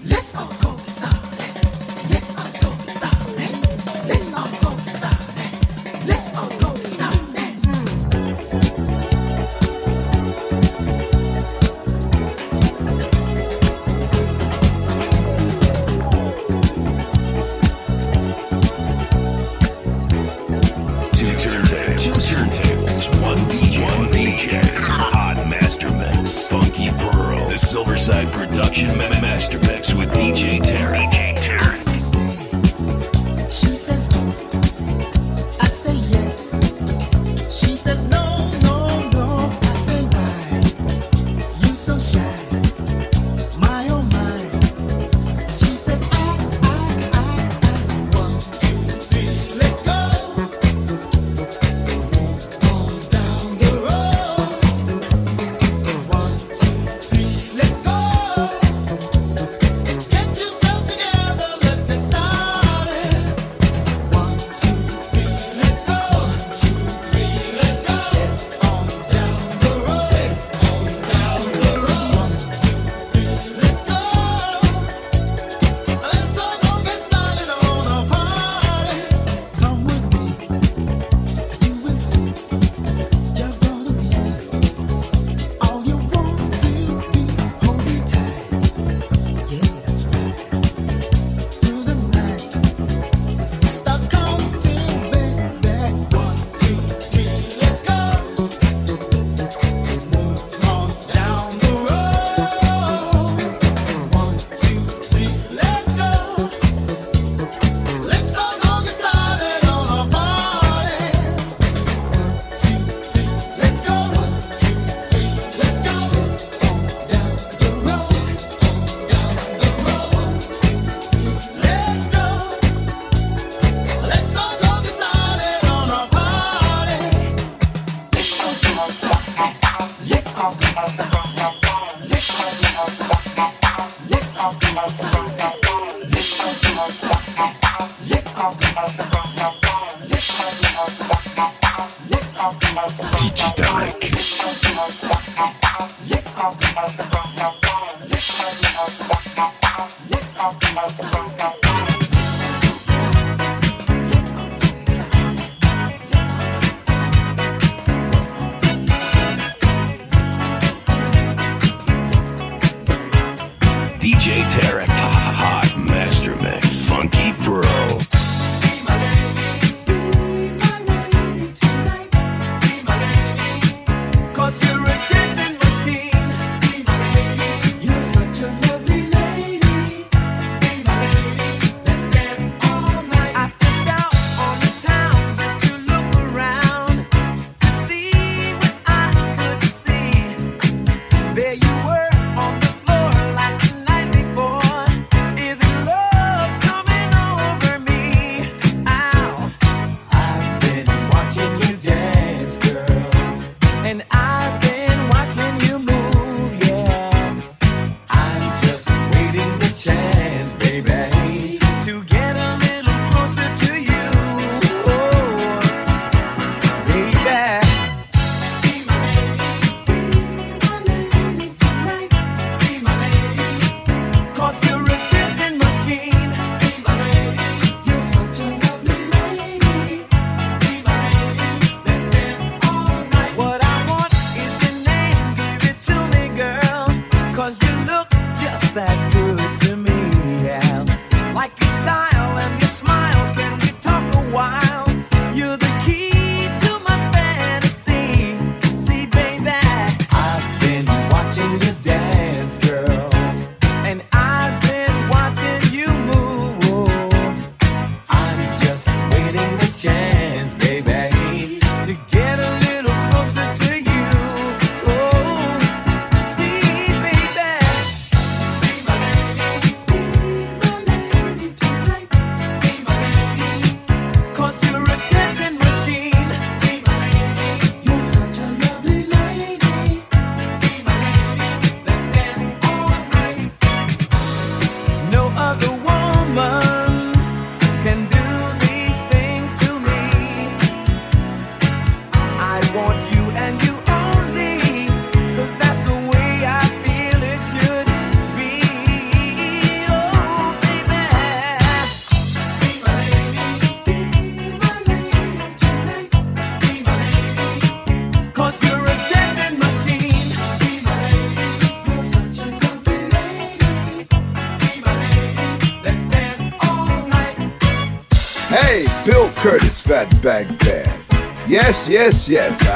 There you were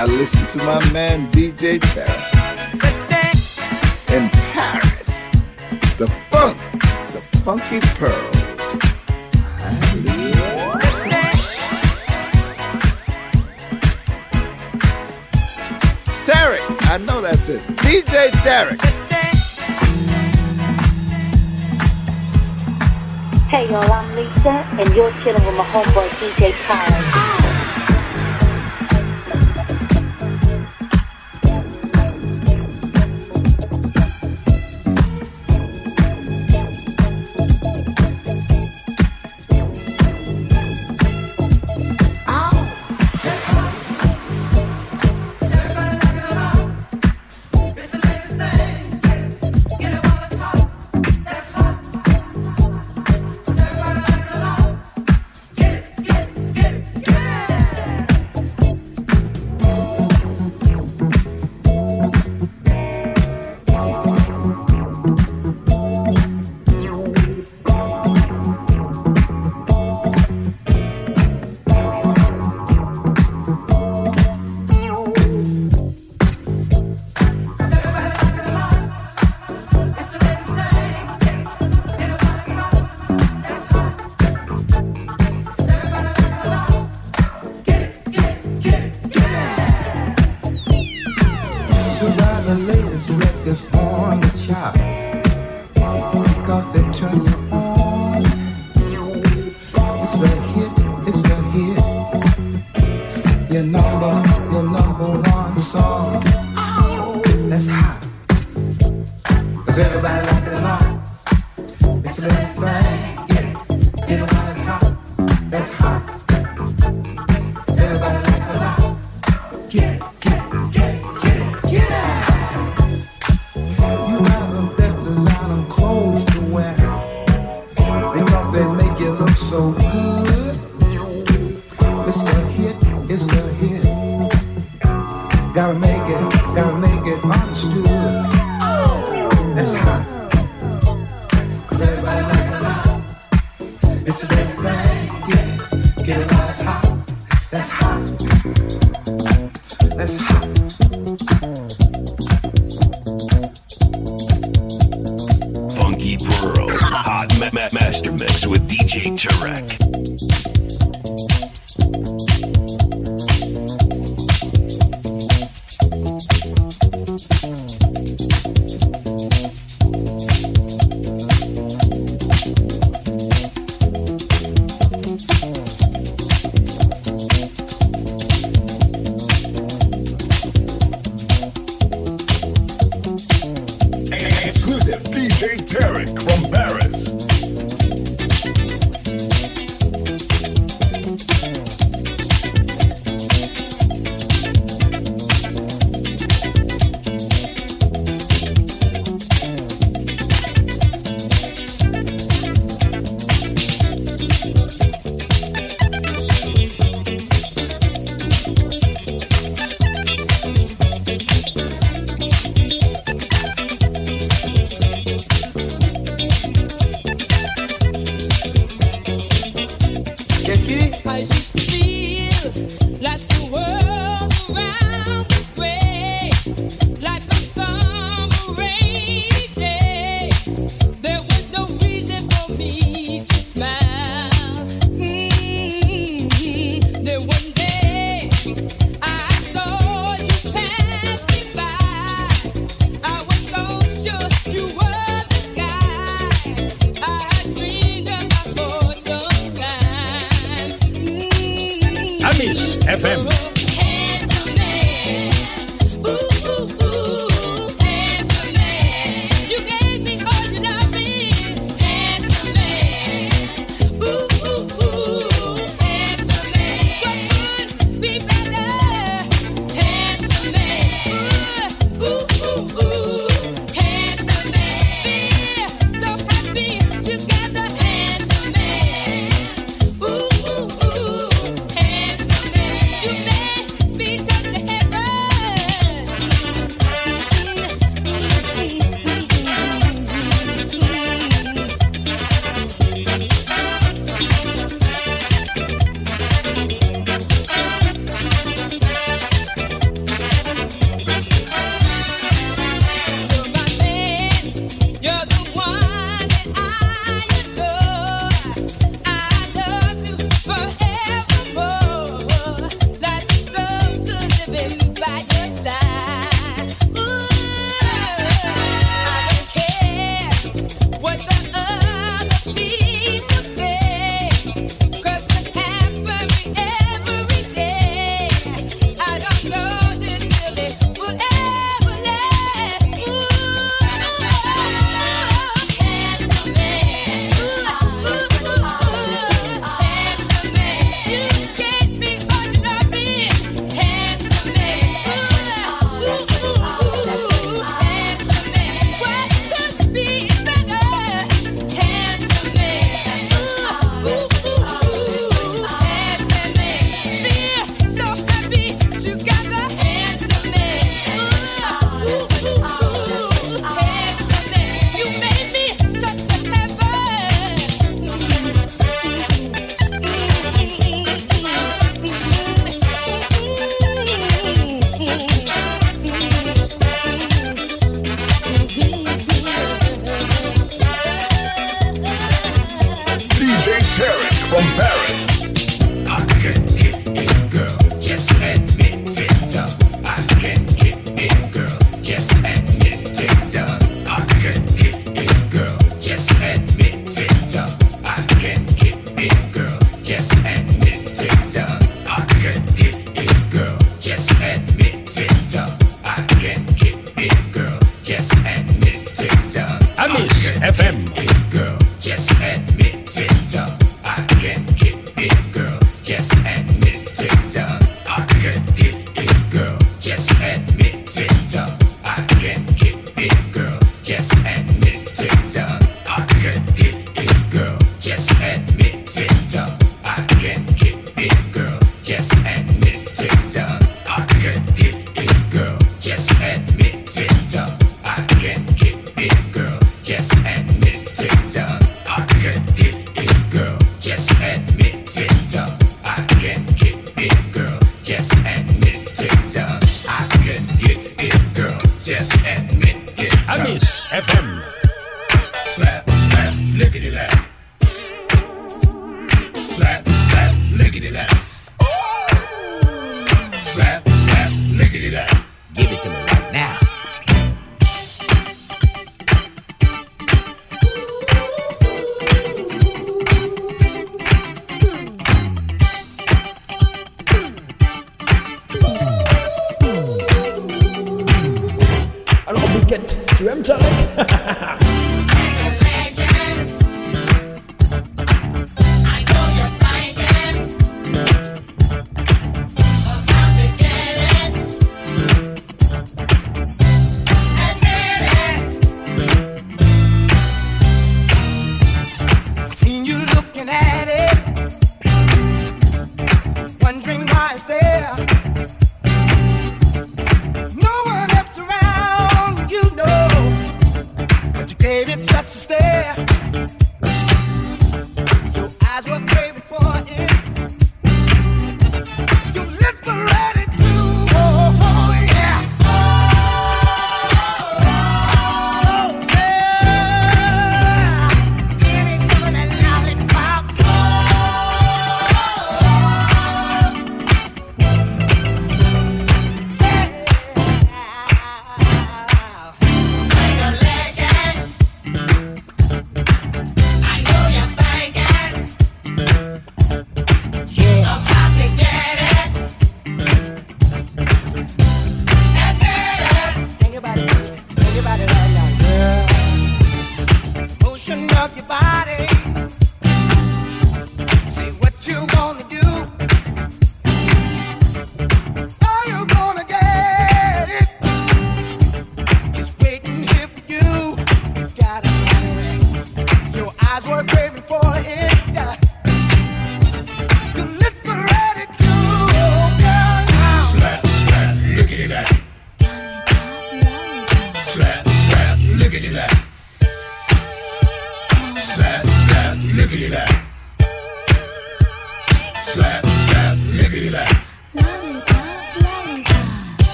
I listen to my man DJ Tarek. In Paris, the funk, the funky pearl. Tarek, I know that's it. DJ Tarek. Hey y'all, I'm Lisa, and you're chilling with my homeboy DJ Tarek.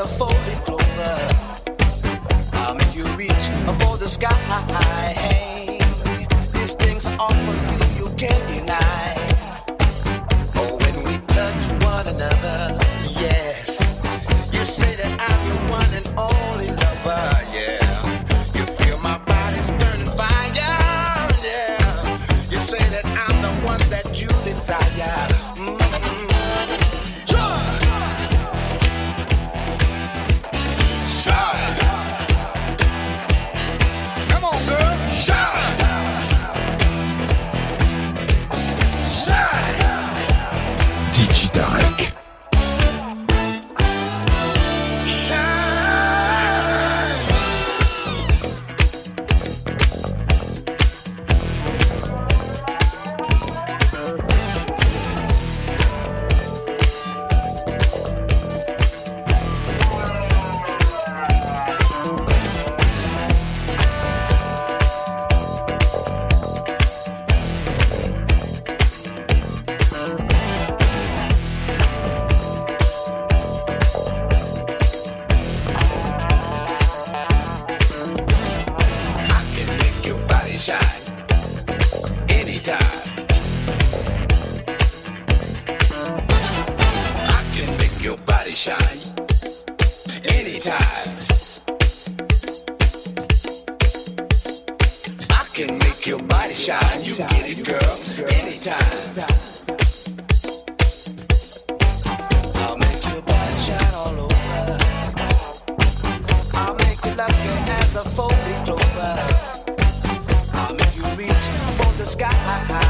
a four leaf clover. I'll make you reach for the sky. These things are for you, you can't deny. sky.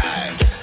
time.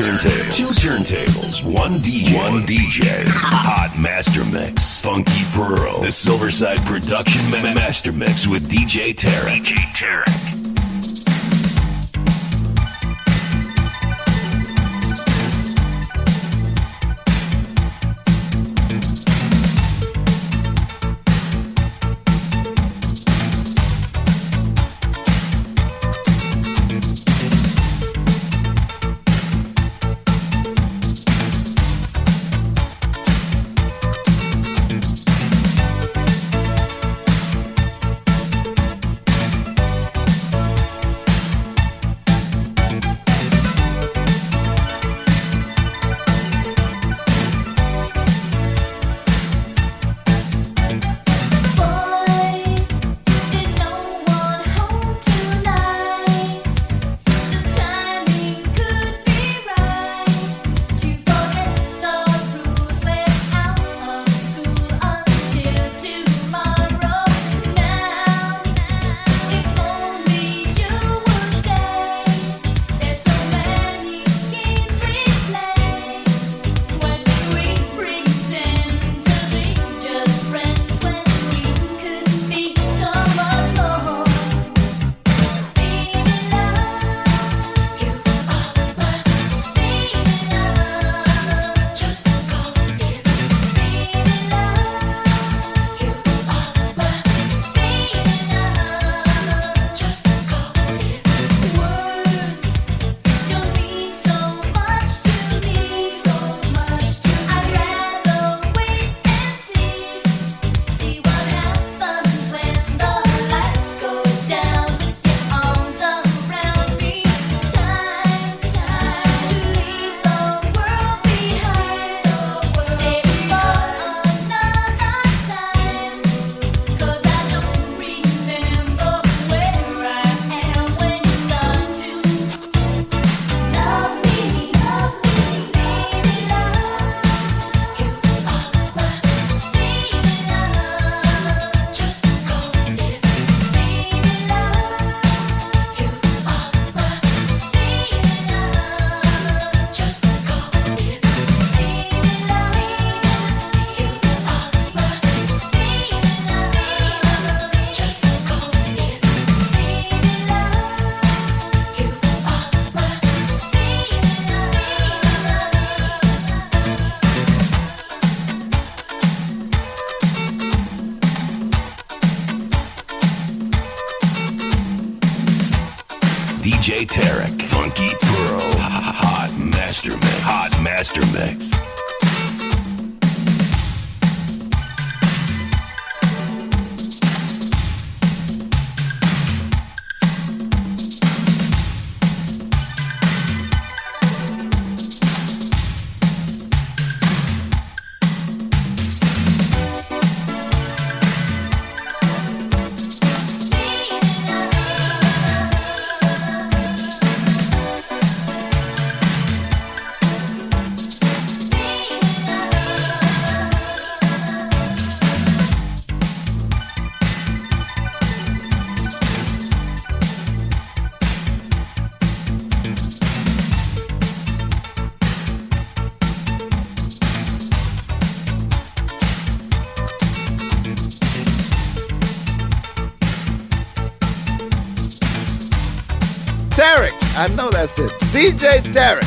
turntables. Two turntables. One DJ. One DJ. Hot Master Mix. Funky Pearl. The Silverside Production Master Mix with DJ Terry. DJ Tarek. DJ Derek.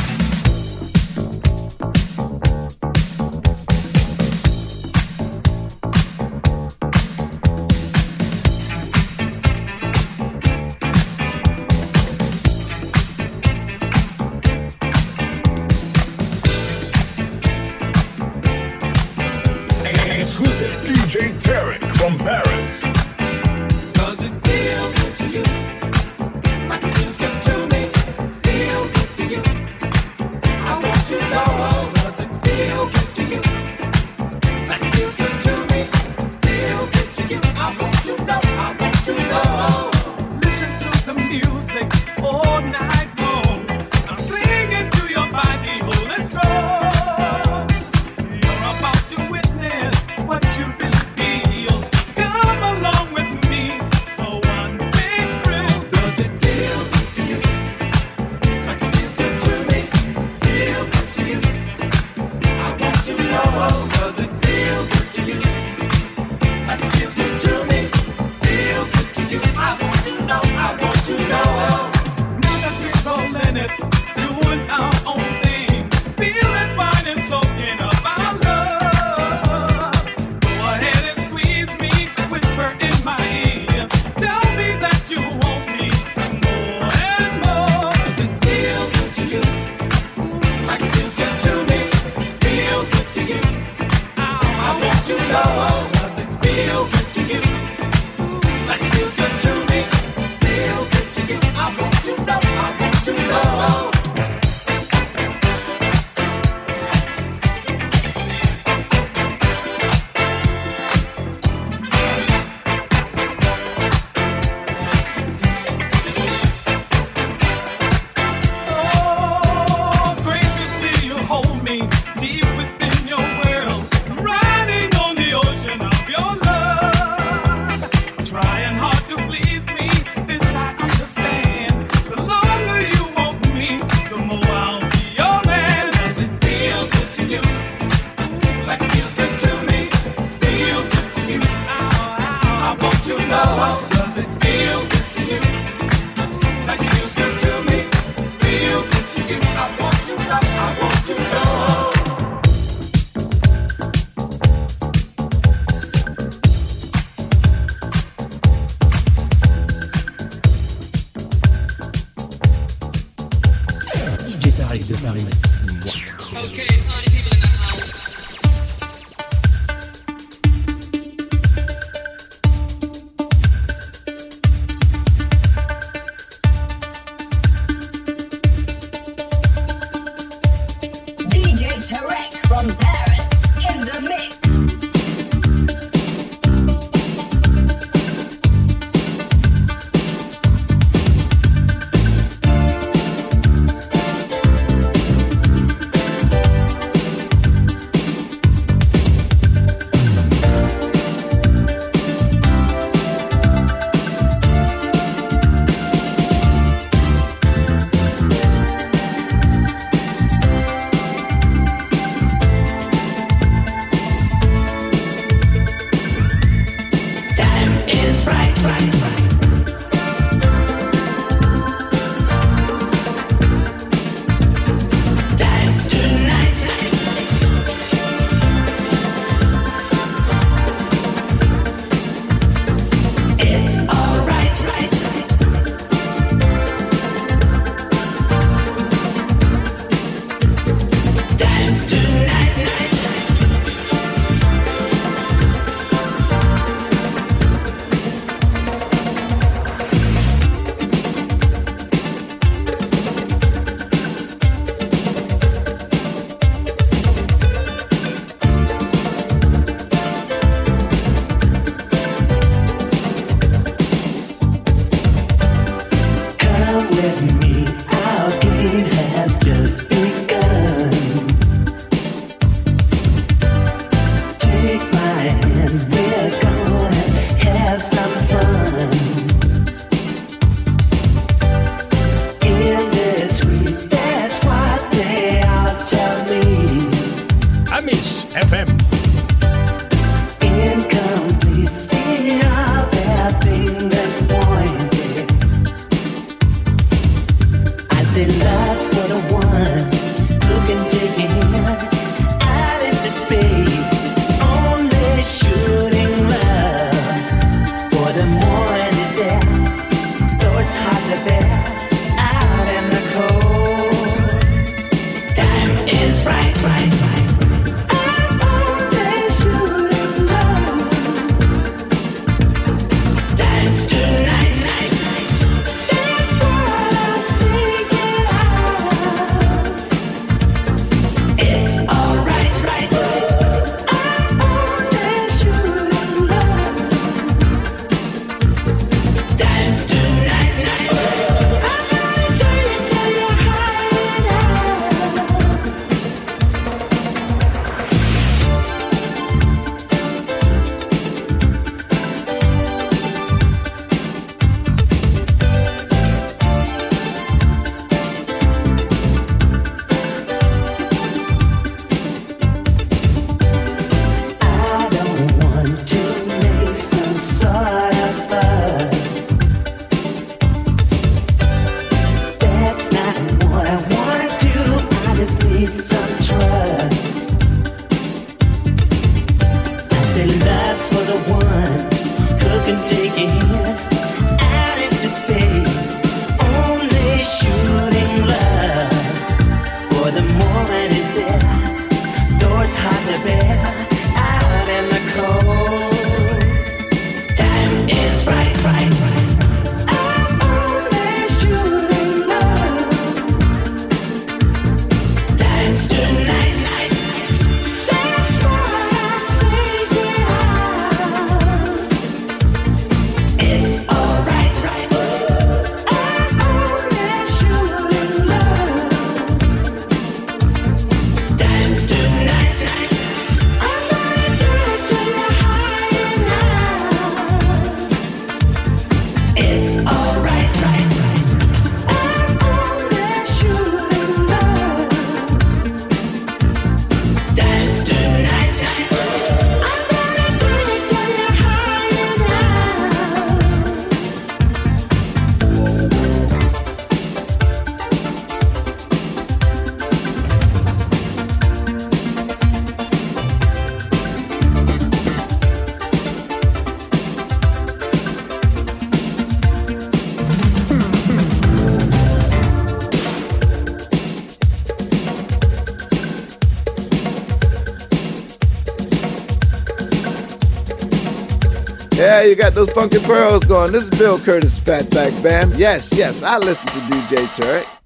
you got those funky pearls going. This is Bill Curtis, Fatback Band. Yes, yes, I listen to DJ Tarek.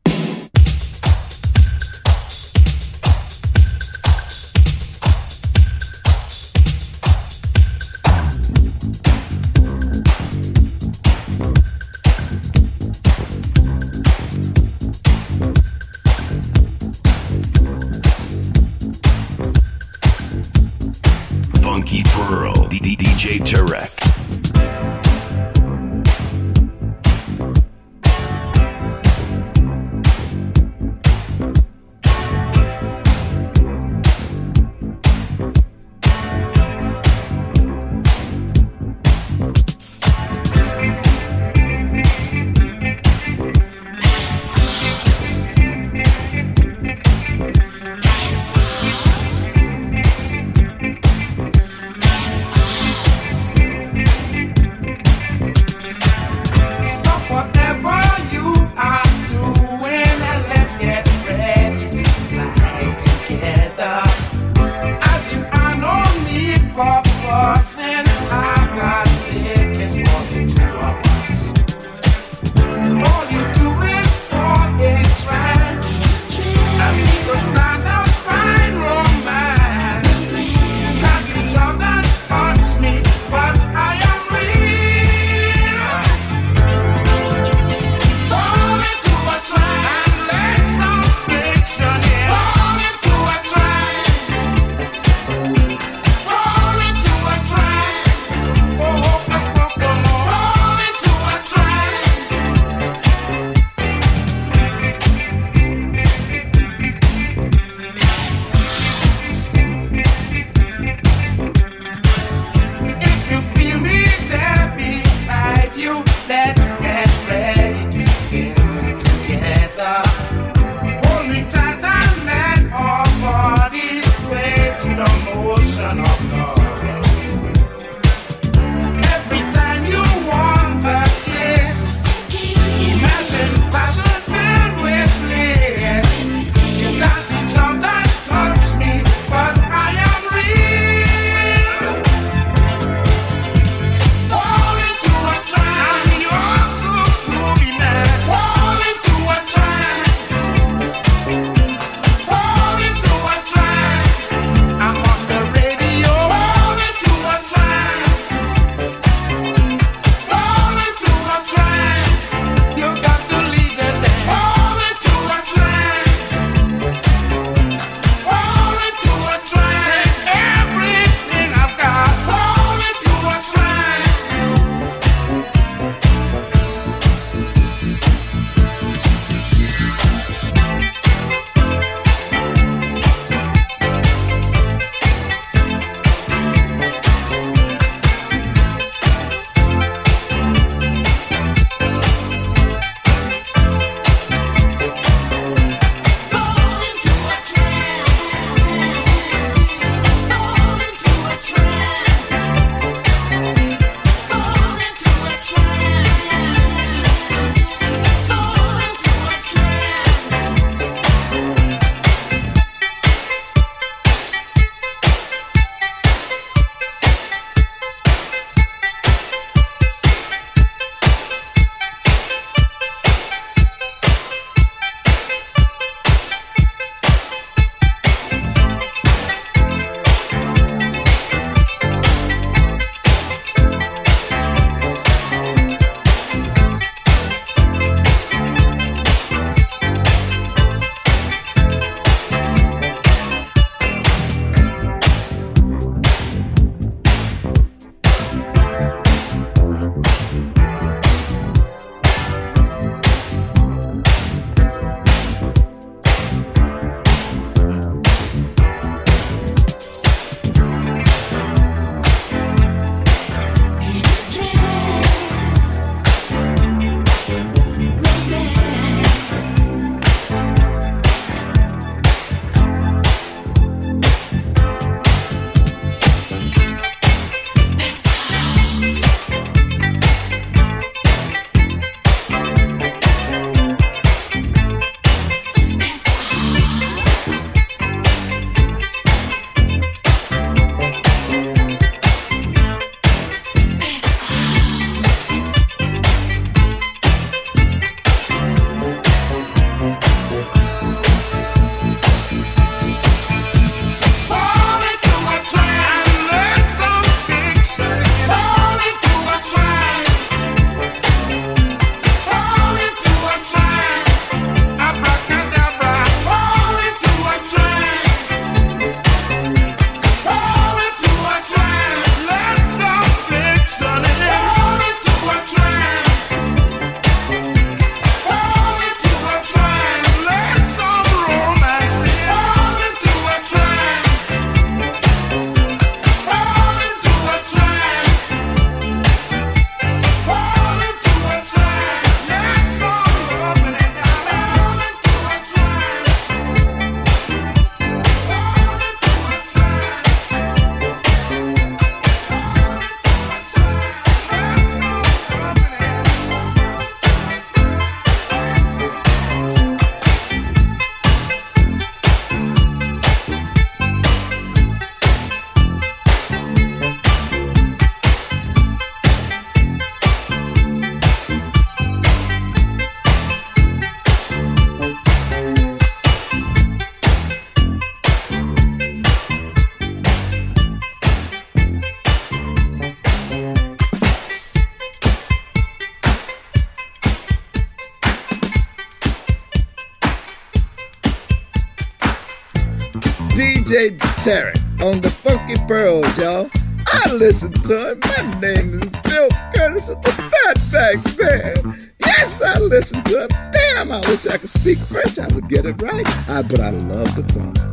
Listen to him. My name is Bill Curtis of the Fatback Band. Yes, I listen to him. Damn, I wish I could speak French. I would get it right. I, but I love the funk.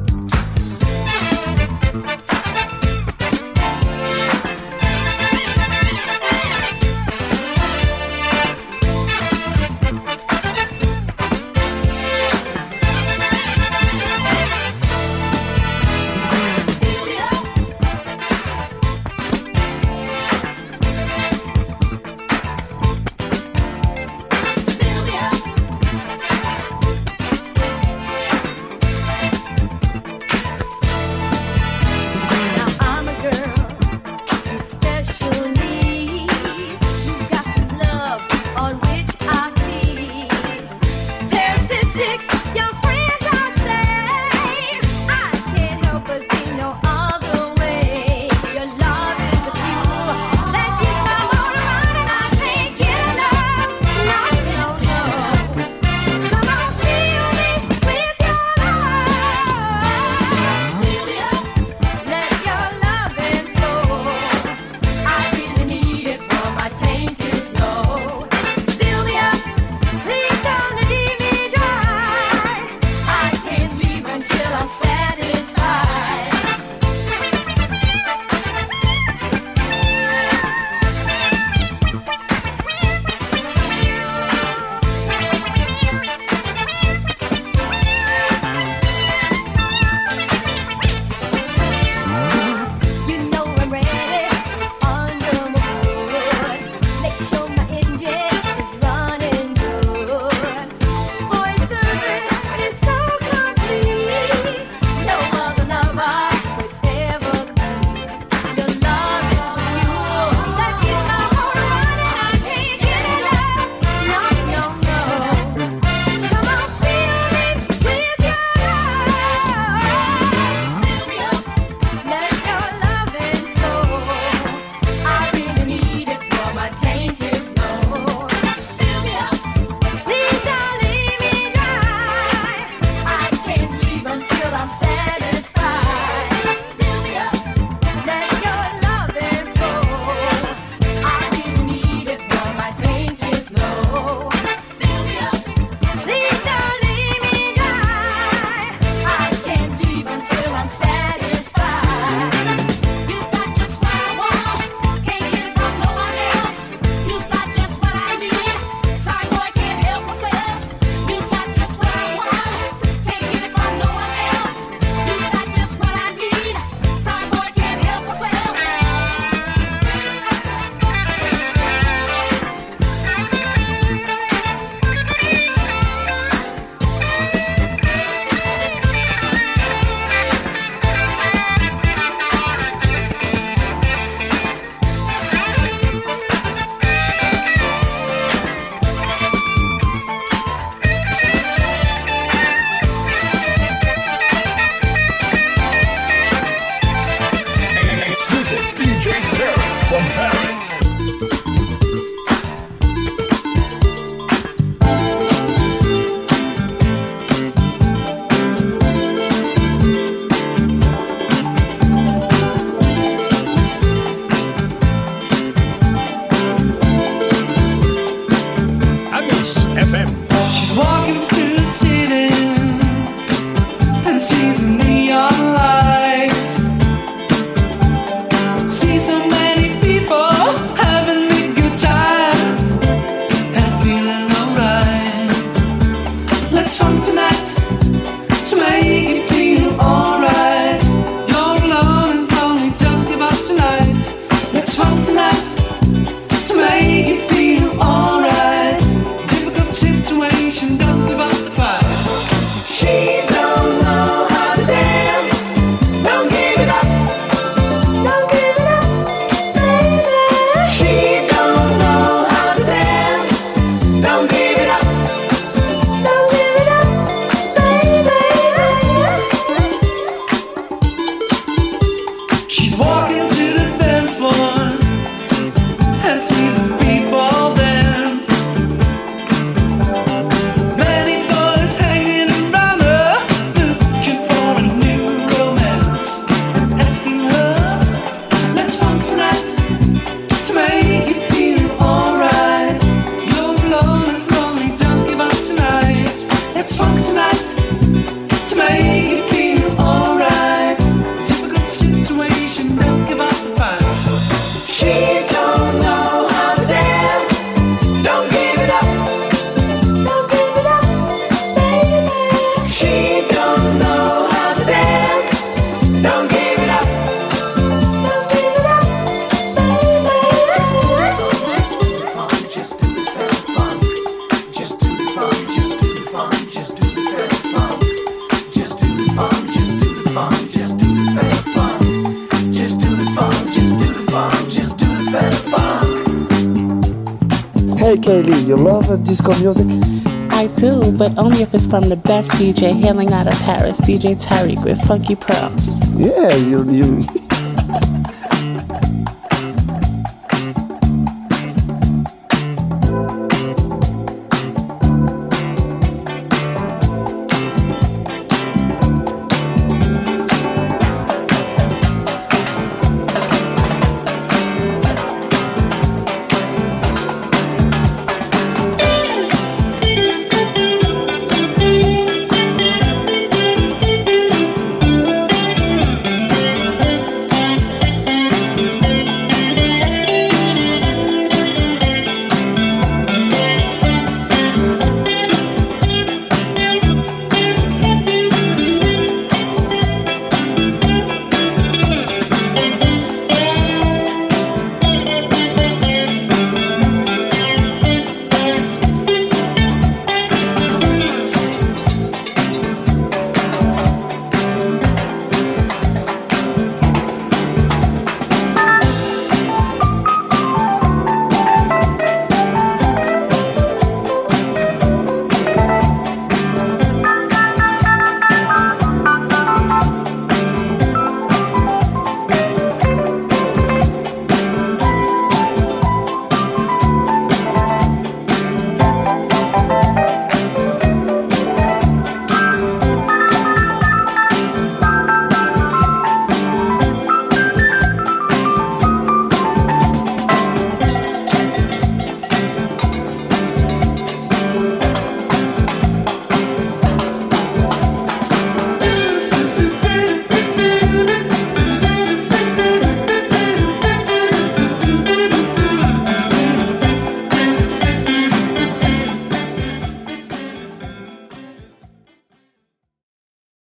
From the best DJ hailing out of Paris, DJ Tarek with Funky Pearls. Yeah, you you